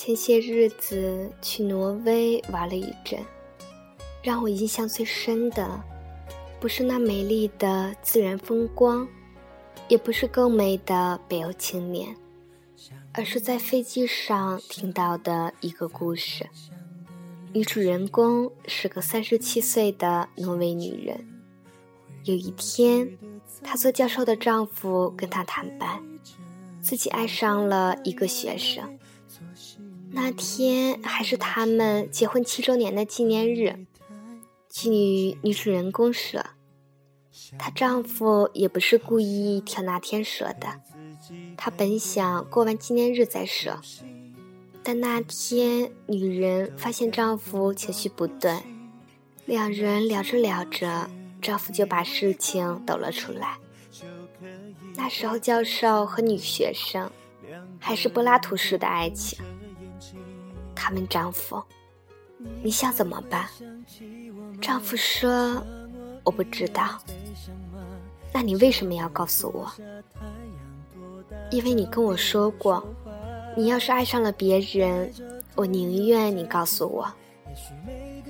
前些日子去挪威玩了一阵，让我印象最深的，不是那美丽的自然风光，也不是更美的北欧青年，而是在飞机上听到的一个故事。女主人公是个三十七岁的挪威女人。有一天，她做教授的丈夫跟她坦白，自己爱上了一个学生。那天还是他们结婚七周年的纪念日。据女女主人公说，她丈夫也不是故意挑那天说的，她本想过完纪念日再说。但那天，女人发现丈夫情绪不对，两人聊着聊着，丈夫就把事情抖了出来。那时候，教授和女学生还是柏拉图式的爱情。他们丈夫，你想怎么办？丈夫说：“我不知道。”那你为什么要告诉我？因为你跟我说过。你要是爱上了别人，我宁愿你告诉我。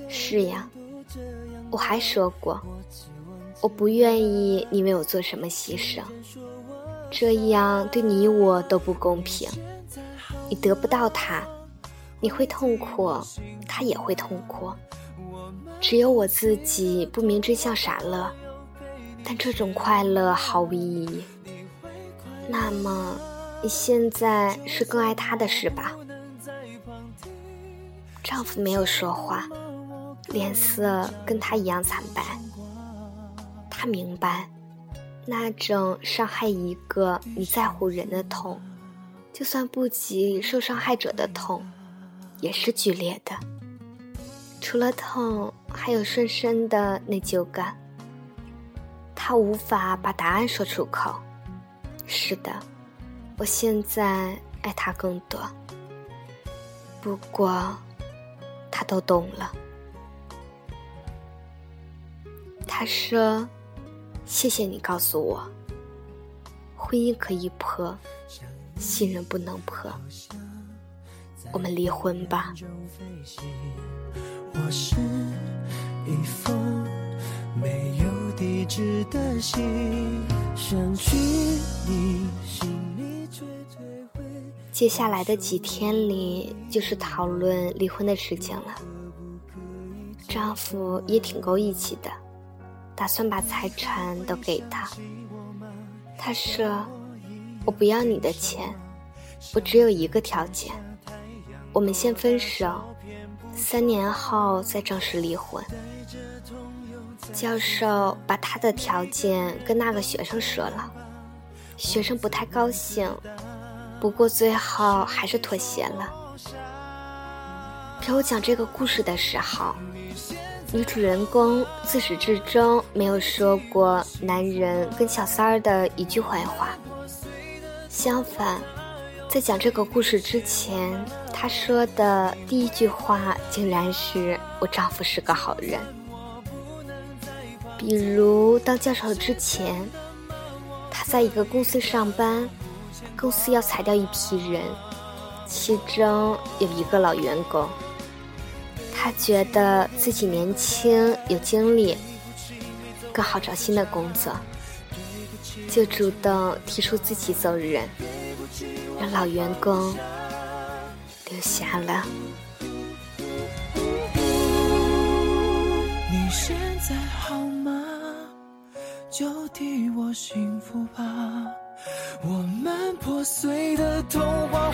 是呀，我还说过，我不愿意你为我做什么牺牲，这样对你我都不公平。你得不到他，你会痛苦，他也会痛苦。只有我自己不明真相傻乐，但这种快乐毫无意义。那么。你现在是更爱他的是吧？丈夫没有说话，脸色跟他一样惨白。他明白，那种伤害一个你在乎人的痛，就算不及受伤害者的痛，也是剧烈的。除了痛，还有深深的内疚感。他无法把答案说出口。是的。我现在爱他更多，不过他都懂了。他说：“谢谢你告诉我，婚姻可以破，信任不能破。我们离婚吧。”我是一封没有地址的信，想去你心。接下来的几天里，就是讨论离婚的事情了。丈夫也挺够义气的，打算把财产都给他。他说：“我不要你的钱，我只有一个条件，我们先分手，三年后再正式离婚。”教授把他的条件跟那个学生说了，学生不太高兴。不过最后还是妥协了。给我讲这个故事的时候，女主人公自始至终没有说过男人跟小三儿的一句坏话。相反，在讲这个故事之前，她说的第一句话竟然是我丈夫是个好人。比如当教授之前，他在一个公司上班。公司要裁掉一批人，其中有一个老员工。他觉得自己年轻有精力，更好找新的工作，就主动提出自己走人，让老员工留下了。你现在好吗？就替我幸福吧。我们破碎的童话，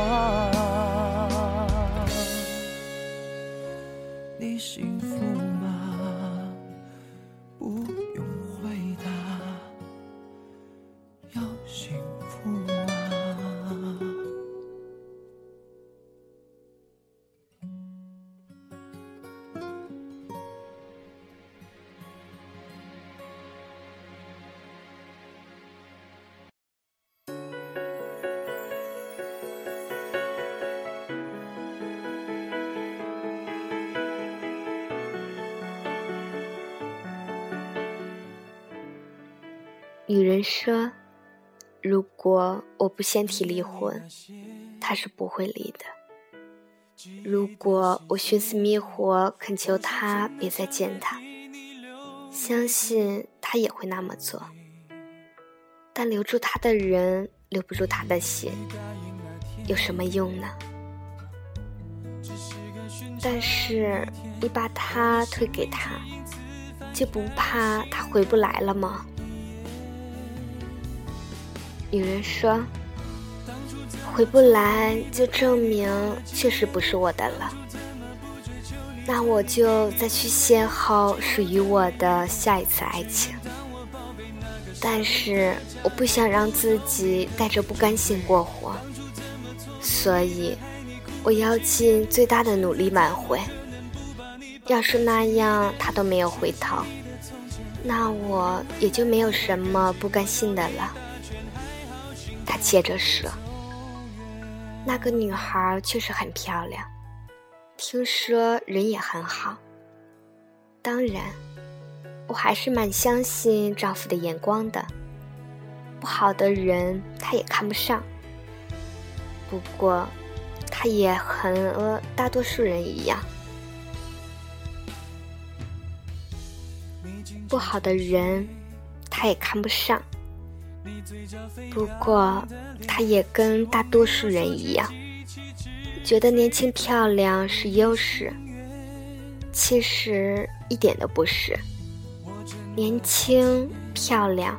wall. 女人说：“如果我不先提离婚，他是不会离的。如果我寻死觅活恳求他别再见他，相信他也会那么做。但留住他的人留不住他的心，有什么用呢？但是你把他推给他，就不怕他回不来了吗？”女人说：“回不来，就证明确实不是我的了。那我就再去邂逅属于我的下一次爱情。但是我不想让自己带着不甘心过活，所以我要尽最大的努力挽回。要是那样他都没有回头，那我也就没有什么不甘心的了。”他接着说：“那个女孩确实很漂亮，听说人也很好。当然，我还是蛮相信丈夫的眼光的。不好的人，他也看不上。不过，他也和大多数人一样，不好的人，他也看不上。”不过，他也跟大多数人一样，觉得年轻漂亮是优势。其实一点都不是，年轻漂亮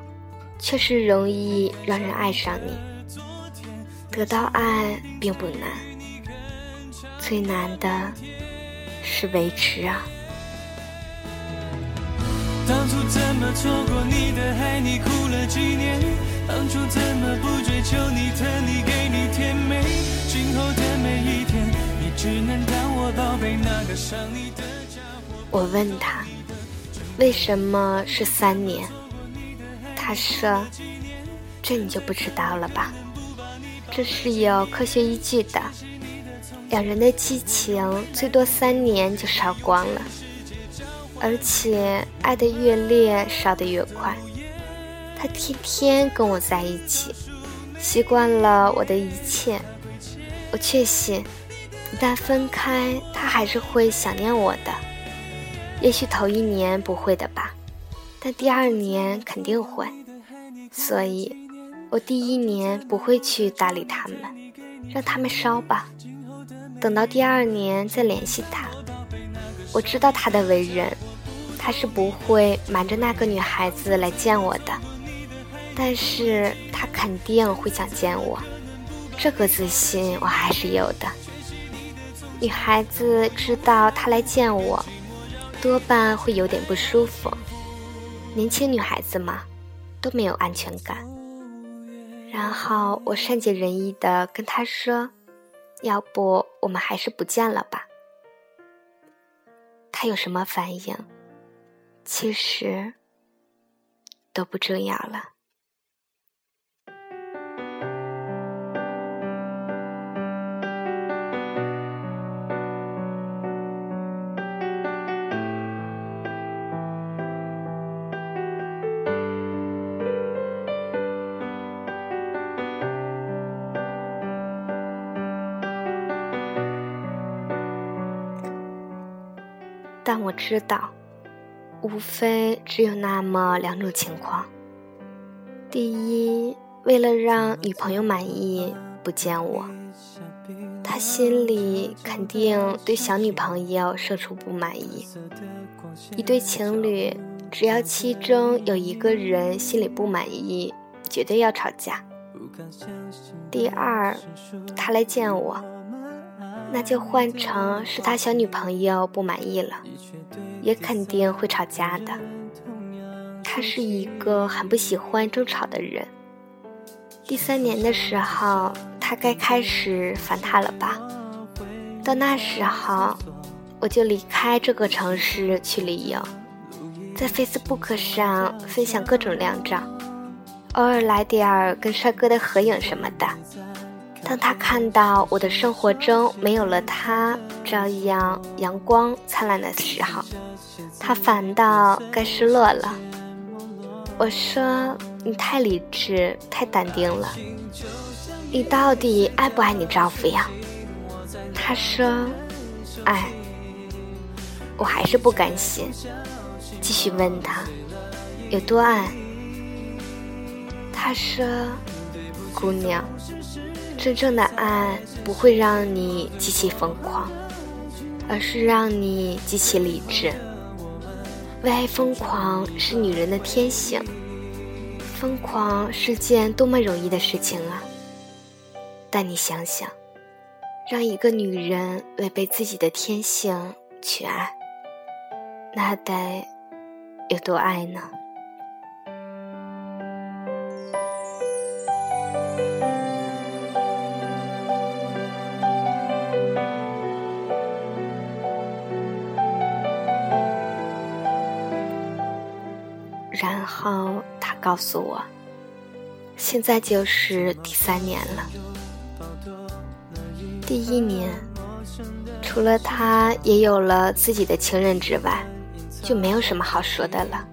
确实容易让人爱上你。得到爱并不难，最难的是维持啊。当初怎么错过你的爱你哭了几年当初怎么不追求你的你给你甜美今后的每一天你只能当我宝贝那个伤你的家伙。我问他为什么是三年？他说这你就不知道了吧。这是有科学依据的。两人的激情最多三年就烧光了。而且爱的越烈，烧的越快。他天天跟我在一起，习惯了我的一切。我确信，一旦分开，他还是会想念我的。也许头一年不会的吧，但第二年肯定会。所以，我第一年不会去搭理他们，让他们烧吧。等到第二年再联系他。我知道他的为人。他是不会瞒着那个女孩子来见我的，但是他肯定会想见我，这个自信我还是有的。女孩子知道他来见我，多半会有点不舒服。年轻女孩子嘛，都没有安全感。然后我善解人意的跟他说：“要不我们还是不见了吧？”他有什么反应？其实都不重要了。但我知道。无非只有那么两种情况：第一，为了让女朋友满意不见我，他心里肯定对小女朋友生出不满意。一对情侣，只要其中有一个人心里不满意，绝对要吵架。第二，他来见我，那就换成是他小女朋友不满意了。也肯定会吵架的。他是一个很不喜欢争吵的人。第三年的时候，他该开始烦他了吧？到那时候，我就离开这个城市去旅游，在 Facebook 上分享各种靓照，偶尔来点儿跟帅哥的合影什么的。当他看到我的生活中没有了他这样阳光灿烂的时候，他反倒该失落了。我说：“你太理智，太淡定了。你到底爱不爱你丈夫呀？”他说：“爱。”我还是不甘心，继续问他有多爱。他说：“姑娘，真正的爱不会让你极其疯狂，而是让你极其理智。为爱疯狂是女人的天性，疯狂是件多么容易的事情啊！但你想想，让一个女人违背自己的天性去爱。”那得有多爱呢？然后他告诉我，现在就是第三年了。第一年，除了他也有了自己的情人之外。就没有什么好说的了。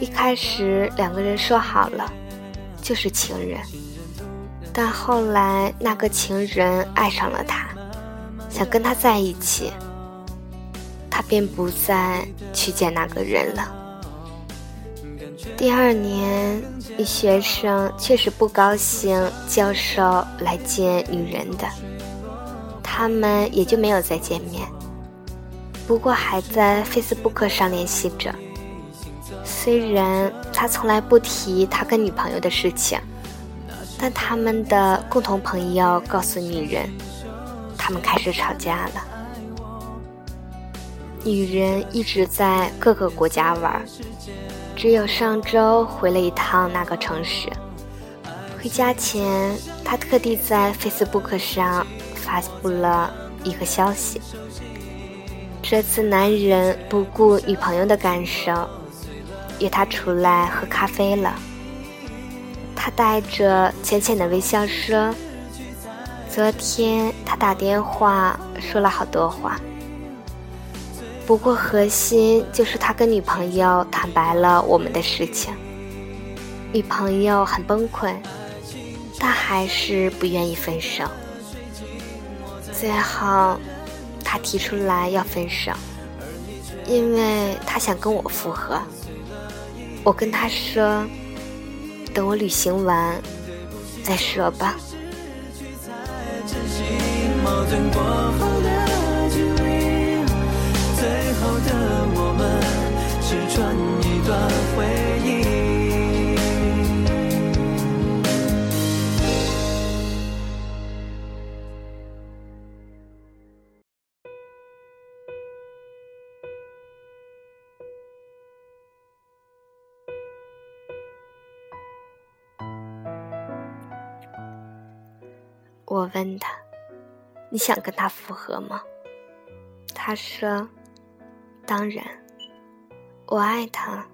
一开始两个人说好了，就是情人，但后来那个情人爱上了他，想跟他在一起，他便不再去见那个人了。第二年，女学生确实不高兴教授来见女人的，他们也就没有再见面。不过还在 Facebook 上联系着。虽然他从来不提他跟女朋友的事情，但他们的共同朋友告诉女人，他们开始吵架了。女人一直在各个国家玩，只有上周回了一趟那个城市。回家前，他特地在 Facebook 上发布了一个消息。这次男人不顾女朋友的感受，约她出来喝咖啡了。他带着浅浅的微笑说：“昨天他打电话说了好多话，不过核心就是他跟女朋友坦白了我们的事情。女朋友很崩溃，但还是不愿意分手。最后。”他提出来要分手，因为他想跟我复合。我跟他说，等我旅行完再说吧。最后的的我们，只传一段回忆。我问他：“你想跟他复合吗？”他说：“当然，我爱他，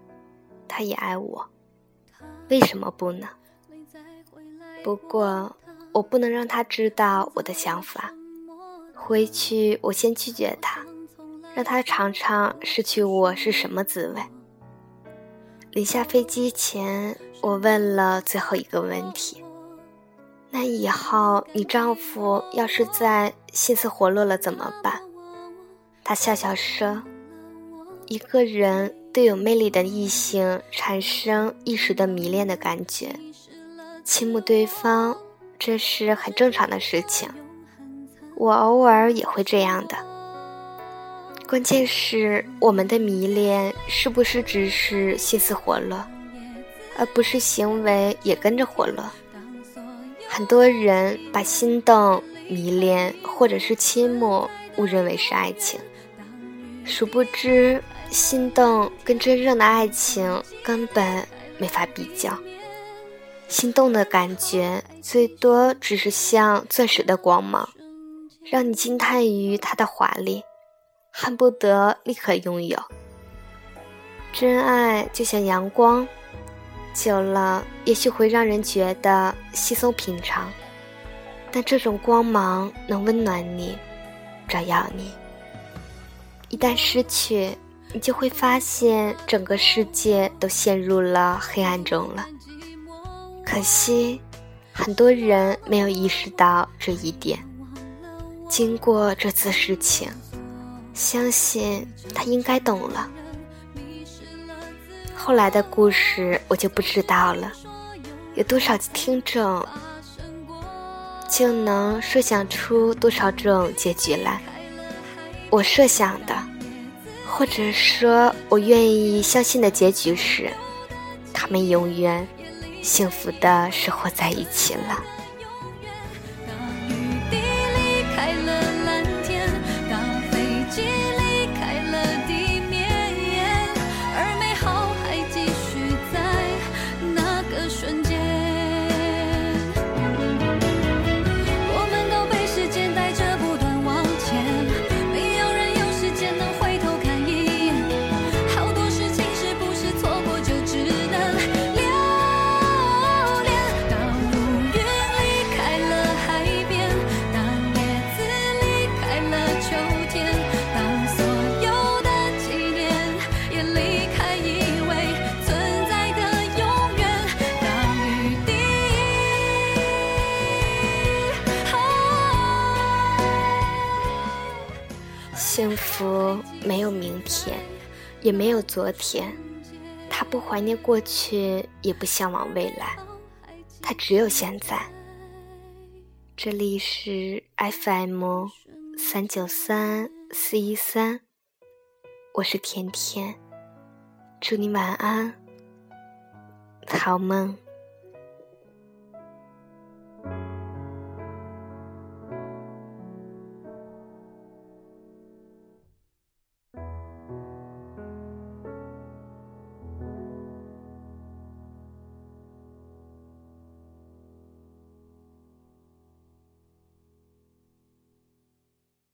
他也爱我，为什么不呢？不过我不能让他知道我的想法。回去我先拒绝他，让他尝尝失去我是什么滋味。”临下飞机前，我问了最后一个问题。那以后你丈夫要是再心思活络了怎么办？他笑笑说：“一个人对有魅力的异性产生一时的迷恋的感觉，倾慕对方，这是很正常的事情。我偶尔也会这样的。关键是我们的迷恋是不是只是心思活络，而不是行为也跟着活络？”很多人把心动、迷恋或者是倾慕误认为是爱情，殊不知心动跟真正的爱情根本没法比较。心动的感觉最多只是像钻石的光芒，让你惊叹于它的华丽，恨不得立刻拥有。真爱就像阳光。久了，也许会让人觉得稀松平常，但这种光芒能温暖你，照耀你。一旦失去，你就会发现整个世界都陷入了黑暗中了。可惜，很多人没有意识到这一点。经过这次事情，相信他应该懂了。后来的故事我就不知道了。有多少听众就能设想出多少种结局来？我设想的，或者说我愿意相信的结局是，他们永远幸福的生活在一起了。天，也没有昨天，他不怀念过去，也不向往未来，他只有现在。这里是 FM 三九三四一三，我是甜甜，祝你晚安，好梦。